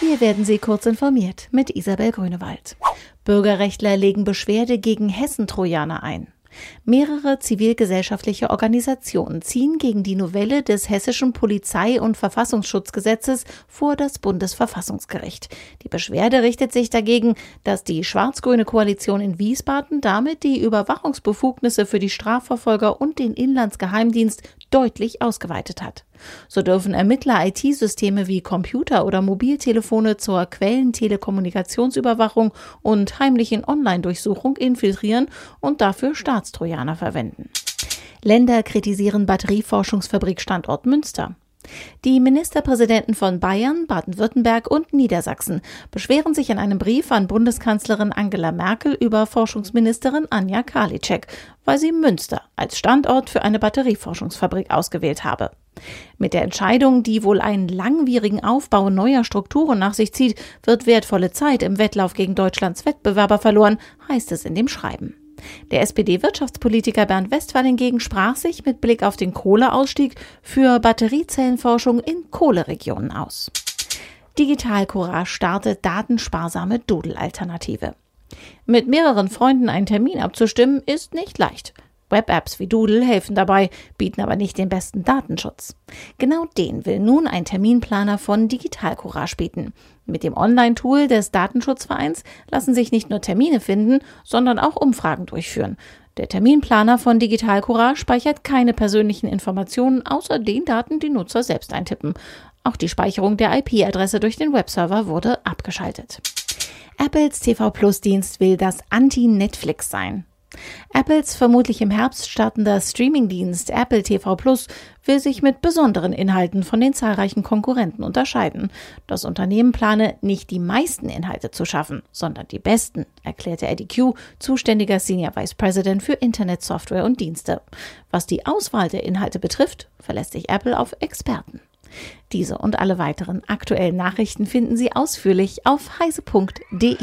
Wir werden Sie kurz informiert mit Isabel Grünewald. Bürgerrechtler legen Beschwerde gegen Hessen-Trojaner ein. Mehrere zivilgesellschaftliche Organisationen ziehen gegen die Novelle des hessischen Polizei- und Verfassungsschutzgesetzes vor das Bundesverfassungsgericht. Die Beschwerde richtet sich dagegen, dass die schwarz-grüne Koalition in Wiesbaden damit die Überwachungsbefugnisse für die Strafverfolger und den Inlandsgeheimdienst deutlich ausgeweitet hat. So dürfen Ermittler IT-Systeme wie Computer oder Mobiltelefone zur Quellentelekommunikationsüberwachung und heimlichen Online-Durchsuchung infiltrieren und dafür Staatstrojaner verwenden. Länder kritisieren Batterieforschungsfabrik-Standort Münster. Die Ministerpräsidenten von Bayern, Baden-Württemberg und Niedersachsen beschweren sich in einem Brief an Bundeskanzlerin Angela Merkel über Forschungsministerin Anja Karliczek, weil sie Münster als Standort für eine Batterieforschungsfabrik ausgewählt habe. Mit der Entscheidung, die wohl einen langwierigen Aufbau neuer Strukturen nach sich zieht, wird wertvolle Zeit im Wettlauf gegen Deutschlands Wettbewerber verloren, heißt es in dem Schreiben. Der SPD-Wirtschaftspolitiker Bernd Westphal hingegen sprach sich mit Blick auf den Kohleausstieg für Batteriezellenforschung in Kohleregionen aus. Digital Courage startet datensparsame Doodle-Alternative. Mit mehreren Freunden einen Termin abzustimmen ist nicht leicht. Web-Apps wie Doodle helfen dabei, bieten aber nicht den besten Datenschutz. Genau den will nun ein Terminplaner von Digital Courage bieten. Mit dem Online-Tool des Datenschutzvereins lassen sich nicht nur Termine finden, sondern auch Umfragen durchführen. Der Terminplaner von Digital Courage speichert keine persönlichen Informationen außer den Daten, die Nutzer selbst eintippen. Auch die Speicherung der IP-Adresse durch den Webserver wurde abgeschaltet. Apples TV Plus Dienst will das Anti-Netflix sein. Apples vermutlich im Herbst startender Streamingdienst Apple TV Plus will sich mit besonderen Inhalten von den zahlreichen Konkurrenten unterscheiden. Das Unternehmen plane nicht die meisten Inhalte zu schaffen, sondern die besten, erklärte Eddie Q, zuständiger Senior Vice President für Internetsoftware und Dienste. Was die Auswahl der Inhalte betrifft, verlässt sich Apple auf Experten. Diese und alle weiteren aktuellen Nachrichten finden Sie ausführlich auf heise.de.